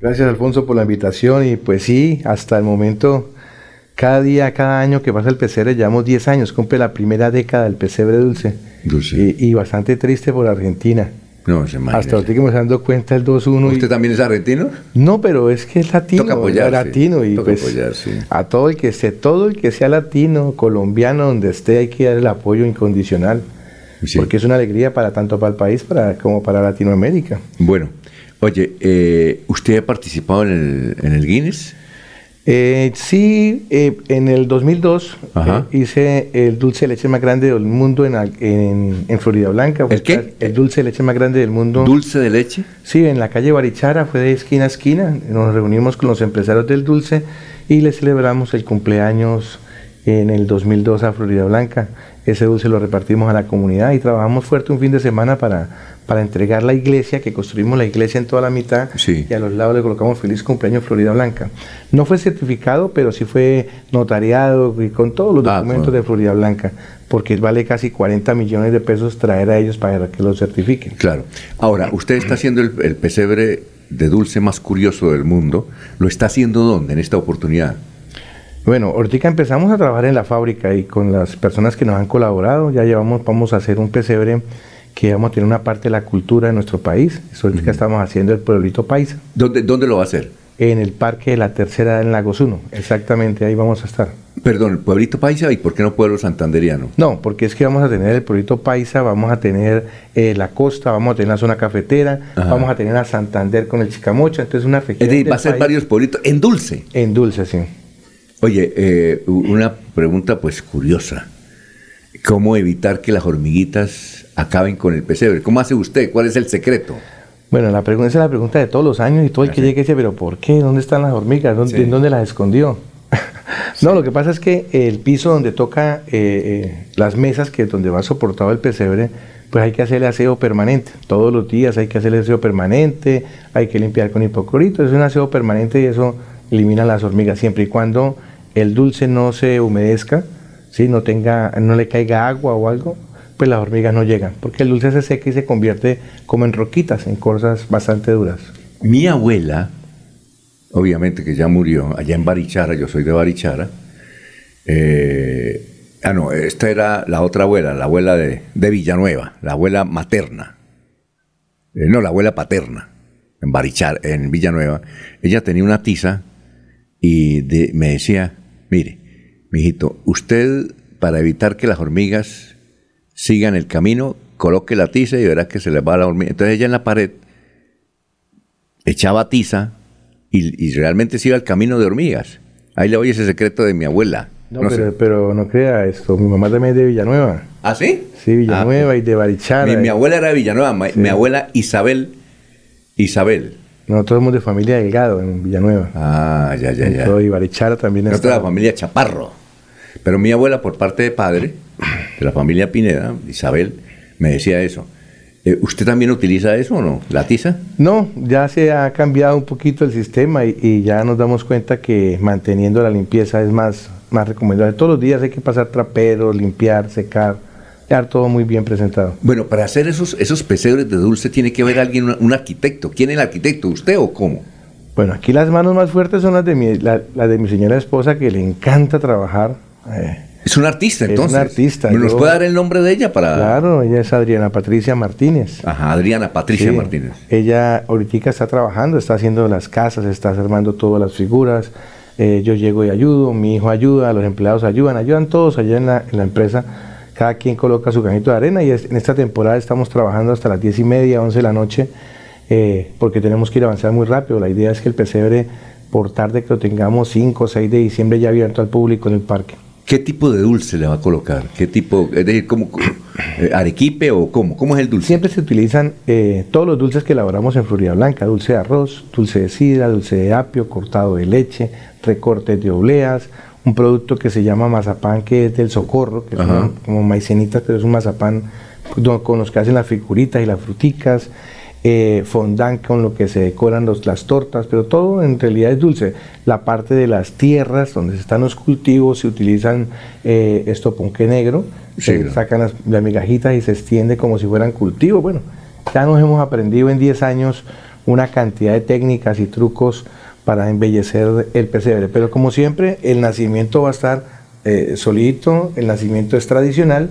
Gracias Alfonso por la invitación y pues sí, hasta el momento, cada día, cada año que pasa el pesebre, llevamos 10 años, cumple la primera década del pesebre dulce. Dulce. Y, y bastante triste por Argentina. No, se imagina. Hasta ahorita que me estoy dando cuenta el 2-1. y- ¿Usted también es argentino? No, pero es que es latino, Toca apoyar, es latino y Toca pues apoyar, sí. a todo el que esté, todo el que sea latino, colombiano, donde esté, hay que dar el apoyo incondicional, Sí. porque es una alegría para tanto para el país para, como para Latinoamérica. Bueno, oye, eh, ¿usted ha participado en el, en el Guinness? Eh, sí, eh, en el 2002 Ajá. eh, hice el dulce de leche más grande del mundo en, en Florida Blanca. ¿El qué? El dulce de leche más grande del mundo. ¿Dulce de leche? Sí, en la calle Barichara, fue de esquina a esquina. Nos reunimos con los empresarios del dulce y le celebramos el cumpleaños en el 2002 a Florida Blanca. Ese dulce lo repartimos a la comunidad y trabajamos fuerte un fin de semana para, para entregar la iglesia, que construimos la iglesia en toda la mitad Sí. y a los lados le colocamos feliz cumpleaños Florida Blanca. No fue certificado, pero sí fue notariado y con todos los Ah, documentos bueno. de Florida Blanca, porque vale casi 40 millones de pesos traer a ellos para que lo certifiquen. Claro. Ahora, usted está haciendo el, el pesebre de dulce más curioso del mundo. ¿Lo está haciendo dónde en esta oportunidad? Bueno, ahorita empezamos a trabajar en la fábrica y con las personas que nos han colaborado, ya llevamos, vamos a hacer un pesebre que vamos a tener una parte de la cultura de nuestro país. Eso ahorita estamos haciendo el pueblito paisa, ¿Dónde, dónde lo va a hacer? en el Parque de la Tercera Edad en Lagos 1. Exactamente, ahí vamos a estar. Perdón, el pueblito paisa y por qué no pueblo santanderiano? No, porque es que vamos a tener el pueblito paisa, vamos a tener eh, la costa, vamos a tener la zona cafetera, Ajá. vamos a tener a Santander con el Chicamocha, entonces una región Es decir, va a ser país varios pueblitos en dulce. en dulce, sí. Oye, eh, una pregunta pues curiosa. ¿Cómo evitar que las hormiguitas acaben con el pesebre? ¿Cómo hace usted? ¿Cuál es el secreto? Bueno, la pregunta esa es la pregunta de todos los años y todo el que llegue dice, pero ¿por qué? ¿Dónde están las hormigas? ¿Dónde, Sí. ¿En dónde las escondió? no, lo que pasa es que el piso donde toca eh, eh, las mesas, que es donde va soportado el pesebre, pues hay que hacerle aseo permanente. Todos los días hay que hacerle aseo permanente, hay que limpiar con hipoclorito, es un aseo permanente y eso elimina las hormigas siempre y cuando el dulce no se humedezca, ¿sí? no, tenga, no le caiga agua o algo, pues las hormigas no llegan, porque el dulce se seca y se convierte como en roquitas, en cosas bastante duras. Mi abuela, obviamente que ya murió, allá en Barichara, yo soy de Barichara. eh, ah, no, esta era la otra abuela, la abuela de, de Villanueva, la abuela materna. Eh, no, la abuela paterna, en Barichara, en Villanueva. Ella tenía una tiza y de- me decía, mire, mijito, usted para evitar que las hormigas sigan el camino, coloque la tiza y verá que se le va la hormiga. Entonces ella en la pared echaba tiza y, y realmente se iba al camino de hormigas. Ahí le oye ese secreto de mi abuela. No, No pero, pero no crea esto, mi mamá también es de Villanueva. ¿Ah, sí? Sí, Villanueva Ah, y de Barichara. mi, mi abuela era de Villanueva, mi abuela Isabel. Isabel. Nosotros somos de familia Delgado en Villanueva. Ah, ya, ya, ya. Todo, y Barichara también Nosotros de la familia Chaparro. Pero mi abuela, por parte de padre, de la familia Pineda, Isabel, me decía eso. Eh, ¿Usted también utiliza eso o no? ¿La tiza? No, ya se ha cambiado un poquito el sistema y, y ya nos damos cuenta que manteniendo la limpieza es más, más recomendable. Todos los días hay que pasar traperos, limpiar, secar, dejar todo muy bien presentado. Bueno, para hacer esos, esos pesebres de dulce tiene que haber alguien, un, un arquitecto. ¿Quién es el arquitecto? ¿Usted o cómo? Bueno, aquí las manos más fuertes son las de mi, la- las de mi señora esposa que le encanta trabajar. Eh, Es un artista, Es entonces. un artista, ¿Nos puede dar el nombre de ella para...? Claro, ella es Adriana Patricia Martínez. Ajá, Adriana Patricia Sí, Martínez. Ella ahorita está trabajando, está haciendo las casas, está armando todas las figuras. Eh, yo llego y ayudo, mi hijo ayuda, los empleados ayudan, ayudan todos allá en la, en la empresa. Cada quien coloca su granito de arena y es- en esta temporada estamos trabajando hasta las 10 y media, 11 de la noche, eh, porque tenemos que ir a avanzar muy rápido. La idea es que el pesebre, por tarde que lo tengamos 5 o 6 de diciembre ya abierto al público en el parque. ¿Qué tipo de dulce le va a colocar? ¿Qué tipo? Es decir, ¿cómo, eh, ¿arequipe o cómo? ¿Cómo es el dulce? Siempre se utilizan eh, todos los dulces que elaboramos en Florida Blanca, dulce de arroz, dulce de sidra, dulce de apio, cortado de leche, recortes de obleas, un producto que se llama mazapán que es del socorro, que Ajá. son como maicenitas, pero es un mazapán con los que hacen las figuritas y las fruticas, eh, fondant con lo que se decoran los- las tortas, pero todo en realidad es dulce. La parte de las tierras donde están los cultivos se utilizan eh, estoponque negro, Sí, sacan las, las migajitas y se extiende como si fueran cultivos. Bueno, ya nos hemos aprendido en 10 años una cantidad de técnicas y trucos para embellecer el pesebre. Pero como siempre, el nacimiento va a estar eh, solito, el nacimiento es tradicional,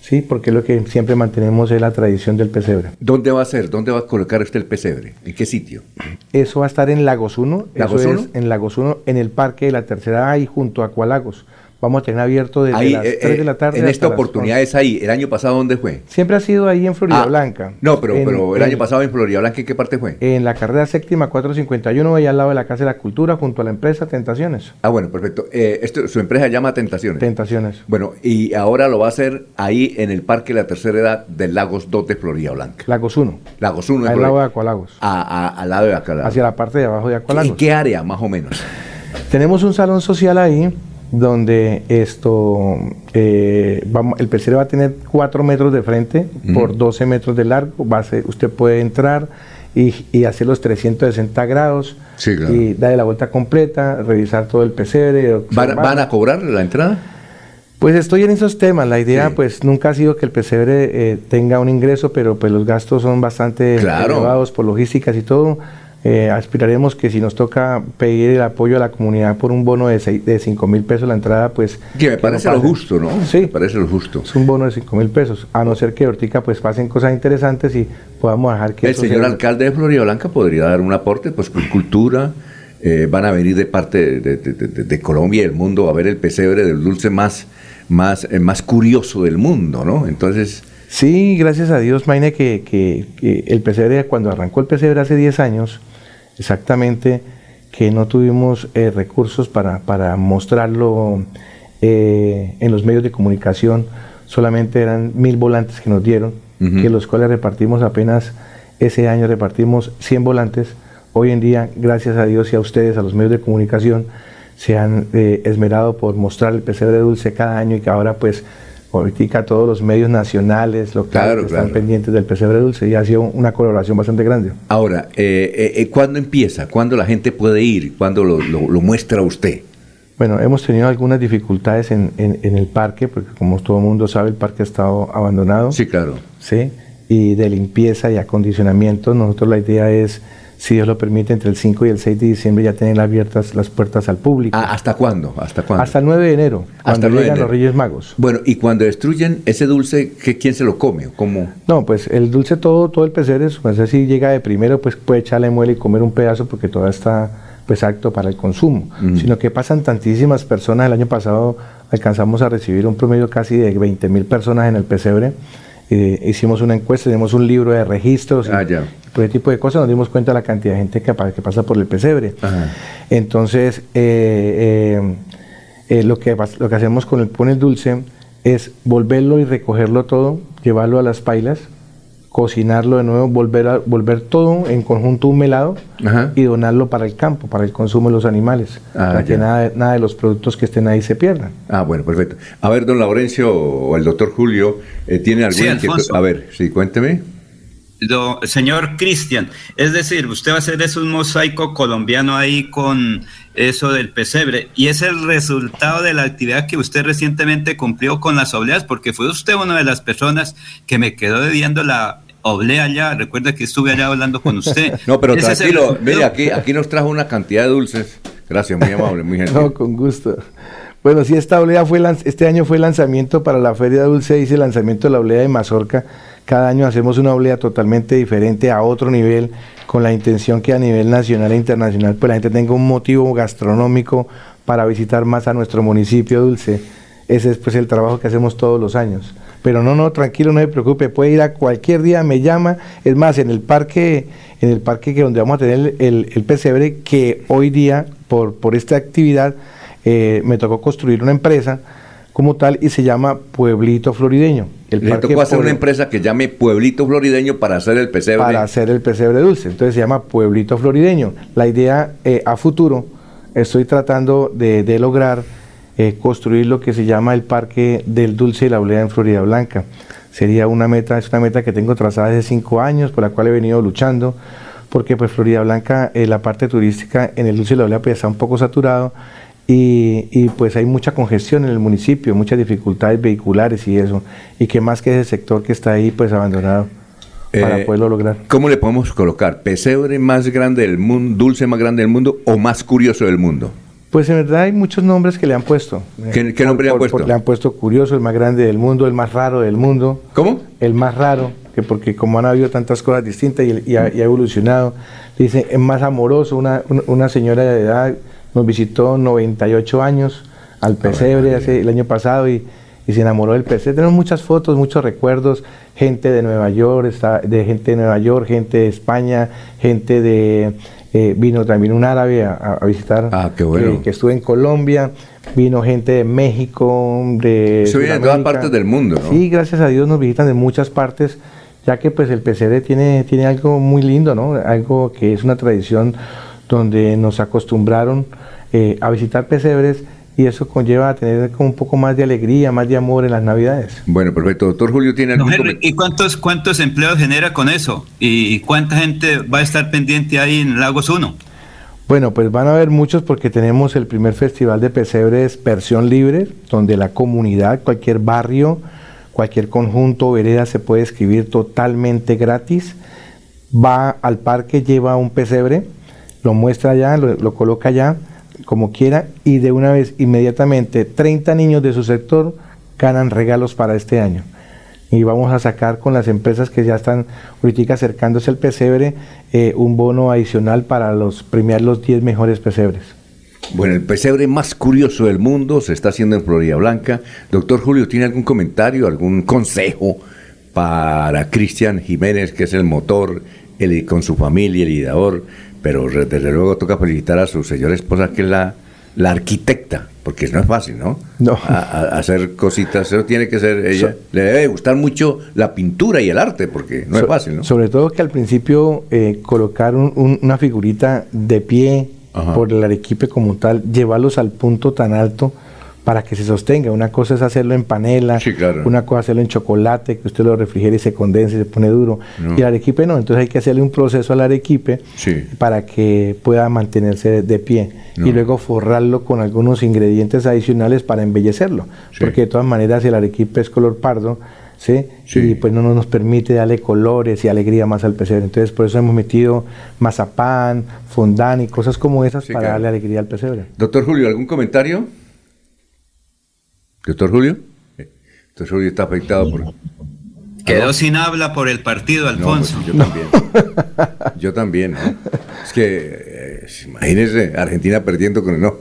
¿sí? porque lo que siempre mantenemos es la tradición del pesebre. ¿Dónde va a ser? ¿Dónde va a colocar este el pesebre? ¿En qué sitio? Eso va a estar en Lagos 1, ¿Lagos eso 1? es en Lagos 1, en el Parque de la Tercera A y junto a Acualagos. Vamos a tener abierto desde Ahí, las eh, 3 de eh, la tarde En esta oportunidad 11. es ahí. ¿El año pasado dónde fue? Siempre ha sido ahí en Florida Ah, Blanca. No, pero, En- pero el en- año pasado en Florida Blanca, ¿en qué parte fue? En la carrera séptima 451, allá al lado de la Casa de la Cultura, junto a la empresa Tentaciones. Ah, bueno, perfecto. Eh, esto, su empresa se llama Tentaciones. Tentaciones. bueno, y ahora lo va a hacer ahí en el Parque de la Tercera Edad del Lagos 2 de Florida Blanca. Lagos 1, Lagos 1 al lado de Acualagos. a, a- al lado de acá. al lado. Hacia la parte de abajo de ¿En Acualagos. qué área, más o menos? Tenemos un salón social ahí donde esto eh, vamos, el pesebre va a tener 4 metros de frente por 12 metros de largo. Va a ser- usted puede entrar y, y hacer los 360 grados Sí, claro. y darle la vuelta completa, revisar todo el pesebre. ¿Van, a cobrar la entrada? Pues estoy en esos temas. La idea, Sí. pues, nunca ha sido que el pesebre eh, tenga un ingreso, pero pues los gastos son bastante Claro. elevados por logísticas y todo. Eh, aspiraremos que si nos toca pedir el apoyo a la comunidad por un bono de, seis- de 5 mil pesos la entrada, pues... Que me no parece lo justo, ¿no? Sí. Me parece lo justo. Es un bono de 5 mil pesos, a no ser que ahorita pues pasen cosas interesantes y podamos dejar que El señor sea- alcalde de Florida Blanca podría dar un aporte, pues con cultura. eh, van a venir de parte de, de- de- de- de Colombia y del mundo a ver el pesebre del dulce más, más, eh, más curioso del mundo, ¿no? Entonces, Sí, gracias a Dios, Maine, que, que- que el pesebre, cuando arrancó el pesebre hace 10 años, exactamente, que no tuvimos eh, recursos para, para mostrarlo eh, en los medios de comunicación, solamente eran mil volantes que nos dieron, que los cuales repartimos apenas, ese año repartimos 100 volantes. Hoy en día, gracias a Dios y a ustedes, a los medios de comunicación, se han eh, esmerado por mostrar el pesebre dulce cada año y que ahora pues ahorita todos los medios nacionales, locales, Claro, están claro. pendientes del pesebre dulce y ha sido una colaboración bastante grande. ahora, eh, eh, eh, ¿cuándo empieza? ¿Cuándo la gente puede ir? ¿Cuándo lo, lo- lo muestra usted? Bueno, hemos tenido algunas dificultades en, en- en el parque, porque como todo el mundo sabe, el parque ha estado abandonado. Sí, claro. ¿sí? Y de limpieza y acondicionamiento, nosotros la idea es, si Dios lo permite, entre el 5 y el 6 de diciembre ya tener abiertas las puertas al público. Ah, ¿Hasta cuándo? ¿Hasta cuándo? Hasta el 9 de enero, cuando el 9 de llegan enero. los Reyes Magos. Bueno, y cuando destruyen ese dulce, ¿qué, ¿quién se lo come? ¿O ¿Cómo? No, pues el dulce todo, todo el pesebre, pues si llega de primero, pues puede echarle muela y comer un pedazo porque todo está pues apto para el consumo. Ujú. Sino que pasan tantísimas personas, el año pasado alcanzamos a recibir un promedio casi de 20 mil personas en el pesebre. Eh, hicimos una encuesta, tenemos un libro de registros Ah, por ese tipo de cosas, nos dimos cuenta de la cantidad de gente que, pa- que pasa por el pesebre. Ajá. Entonces, eh, eh, eh, lo, que, lo que hacemos con el, con el dulce es volverlo y recogerlo todo, llevarlo a las pailas, cocinarlo de nuevo, volver, a, volver todo en conjunto un melado Ajá. y donarlo para el campo, para el consumo de los animales, Ah, para ya. que nada, de- nada de los productos que estén ahí se pierdan. Ah, bueno, perfecto. A ver, don Laurencio o el doctor Julio, eh, ¿tiene alguna Sí. A ver, sí, cuénteme. Do- señor Cristian, es decir, usted va a hacer es un mosaico colombiano ahí con eso del pesebre y es el resultado de la actividad que usted recientemente cumplió con las obleas, porque fue usted una de las personas que me quedó debiendo la oblea allá. Recuerda que estuve allá hablando con usted. No, pero Ese tranquilo, mire, aquí, aquí nos trajo una cantidad de dulces. Gracias, muy amable, muy gentil. No, con gusto. Bueno, sí, esta oblea fue este año fue lanzamiento para la Feria Dulce, hice el lanzamiento de la oblea de Mazorca. Cada año hacemos una oblea totalmente diferente a otro nivel, con la intención que a nivel nacional e internacional pues la gente tenga un motivo gastronómico para visitar más a nuestro municipio dulce. Ese es pues el trabajo que hacemos todos los años. Pero no, no, tranquilo, no se preocupe, puede ir a cualquier día, me llama. Es más, en el parque, en el parque que donde vamos a tener el, pesebre, que hoy día, por, por esta actividad, eh, me tocó construir una empresa como tal y se llama Pueblito Florideño. El Le tocó hacer una empresa que llame Pueblito Florideño para hacer el pesebre. para hacer el pesebre dulce. Entonces se llama Pueblito Florideño. La idea eh, a futuro, estoy tratando de, de lograr eh, construir lo que se llama el Parque del Dulce y la Oblea en Florida Blanca. Sería una meta, es una meta que tengo trazada hace cinco años, por la cual he venido luchando, porque pues Florida Blanca, eh, la parte turística en el Dulce y la Oblea pues está un poco saturado y, y, pues hay mucha congestión en el municipio, muchas dificultades vehiculares y eso, y que más que ese sector que está ahí pues abandonado. para Eh, poderlo lograr. ¿Cómo le podemos colocar? ¿Pesebre más grande del mundo, dulce más grande del mundo o más curioso del mundo? Pues en verdad hay muchos nombres que le han puesto. ¿Qué- qué nombre le han puesto? le han puesto curioso, el más grande del mundo, el más raro del mundo. ¿Cómo? El más raro, que porque como han habido tantas cosas distintas y, y ha, y ha evolucionado, dice, es más amoroso. Una- una señora de edad nos visitó 98 años al pesebre hace, el año pasado y, y se enamoró del pesebre. Tenemos muchas fotos, muchos recuerdos, gente de Nueva York, está, de gente de Nueva York, gente de España, gente de... eh, vino también un árabe a, a- visitar, Ah, qué bueno. que, que estuvo en Colombia, vino gente de México, de... Viene de todas partes del mundo, ¿no? Sí, gracias a Dios nos visitan de muchas partes, ya que pues el pesebre tiene, tiene algo muy lindo, ¿no? Algo que es una tradición donde nos acostumbraron eh, a visitar pesebres y eso conlleva a tener como un poco más de alegría, más de amor en las navidades. Bueno, perfecto. Doctor Julio, ¿tiene algún Henry? ¿y cuántos, cuántos empleos genera con eso? ¿Y cuánta gente va a estar pendiente ahí en Lagos 1? Bueno, pues van a haber muchos porque tenemos el primer festival de pesebres versión libre, donde la comunidad, cualquier barrio, cualquier conjunto o vereda se puede escribir totalmente gratis. Va al parque, lleva un pesebre, lo muestra allá, lo, lo coloca allá, como quiera, y de una vez, inmediatamente, 30 niños de su sector ganan regalos para este año y vamos a sacar con las empresas que ya están ahorita acercándose al pesebre eh, un bono adicional para los premiar los 10 mejores pesebres. Bueno, el pesebre más curioso del mundo se está haciendo en Florida Blanca. Doctor Julio, ¿tiene algún comentario, algún consejo para Cristian Jiménez, que es el motor, el, con su familia, el ideador? Pero desde luego toca felicitar a su señora esposa, que es la, la arquitecta, porque no es fácil, ¿no? No. A- a- hacer cositas, eso tiene que ser ella. So- Le debe gustar mucho la pintura y el arte, porque no es fácil, ¿no? Sobre todo que al principio eh, colocar un- un- una figurita de pie Ajá. por el arequipe como tal, llevarlos al punto tan alto para que se sostenga. Una cosa es hacerlo en panela, Sí, claro. una cosa es hacerlo en chocolate, que usted lo refrigere y se condense y se pone duro. No. Y el arequipe no, entonces hay que hacerle un proceso al arequipe Sí. para que pueda mantenerse de, pie No. y luego forrarlo con algunos ingredientes adicionales para embellecerlo, Sí. porque de todas maneras el arequipe es color pardo, ¿sí? Sí. Y pues no nos permite darle colores y alegría más al pesebre. Entonces por eso hemos metido mazapán, fondant y cosas como esas para claro. darle alegría al pesebre. Doctor Julio, ¿algún comentario? Doctor Julio. Eh, Doctor Julio está afectado por... Quedó sin habla por el partido, No, pues, Alfonso. yo también. Yo también, ¿no? Es que, eh, imagínese, Argentina perdiendo con... No,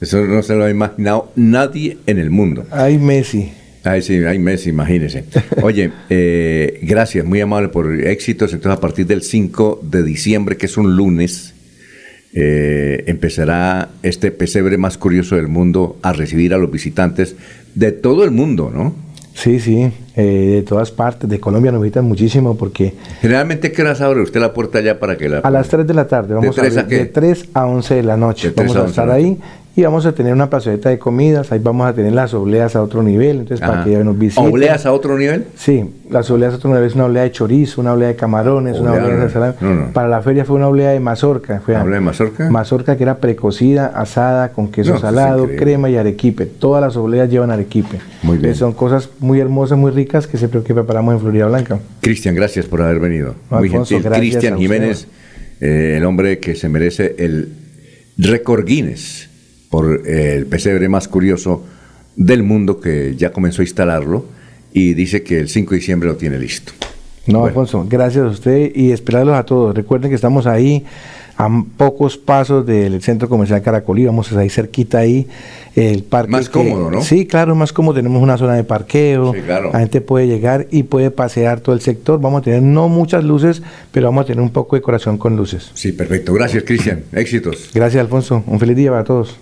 eso no se lo ha imaginado nadie en el mundo. Ay, Messi. Ay, sí, ay, Messi, imagínese. Oye, eh, gracias, muy amable por éxitos. Entonces, a partir del 5 de diciembre, que es un lunes, eh, empezará este pesebre más curioso del mundo a recibir a los visitantes de todo el mundo, ¿no? Sí, sí, eh, de todas partes, de Colombia nos visitan muchísimo porque Generalmente, ¿qué horas abre usted la puerta ya para que la... a las 3 de la tarde vamos tres a a abrir qué? de 3 a 11 de la noche. De Vamos a a 11 estar de ahí y vamos a tener una plazoleta de comidas, ahí vamos a tener las obleas a otro nivel, entonces para que nos visiten. ¿Obleas a otro nivel? Sí, las obleas a otro nivel es una oblea de chorizo, una oblea de camarones, una Oblea, de ensalada. no, no. Para la feria fue una oblea de mazorca. Fue ¿Oblea de mazorca? Mazorca que era precocida, asada, con queso No, salado, crema y arequipe. Todas las obleas llevan arequipe. Muy bien. Entonces, son cosas muy hermosas, muy ricas que siempre que preparamos en Florida Blanca. Cristian, gracias por haber venido. Muy Alfonso, gentil. Cristian. Jiménez, eh, el hombre que se merece el récord Guinness por eh, el pesebre más curioso del mundo que ya comenzó a instalarlo y dice que el 5 de diciembre lo tiene listo. No, Bueno. Alfonso, gracias a usted y esperarlos a todos. Recuerden que estamos ahí a pocos pasos del centro comercial Caracolí, vamos ahí cerquita ahí, el parque. Más que- cómodo, ¿no? Sí, claro, más cómodo. Tenemos una zona de parqueo, Sí, claro. la gente puede llegar y puede pasear todo el sector. Vamos a tener no muchas luces, pero vamos a tener un poco de decoración con luces. Sí, perfecto. Gracias, Cristian. Éxitos. Gracias, Alfonso. Un feliz día para todos.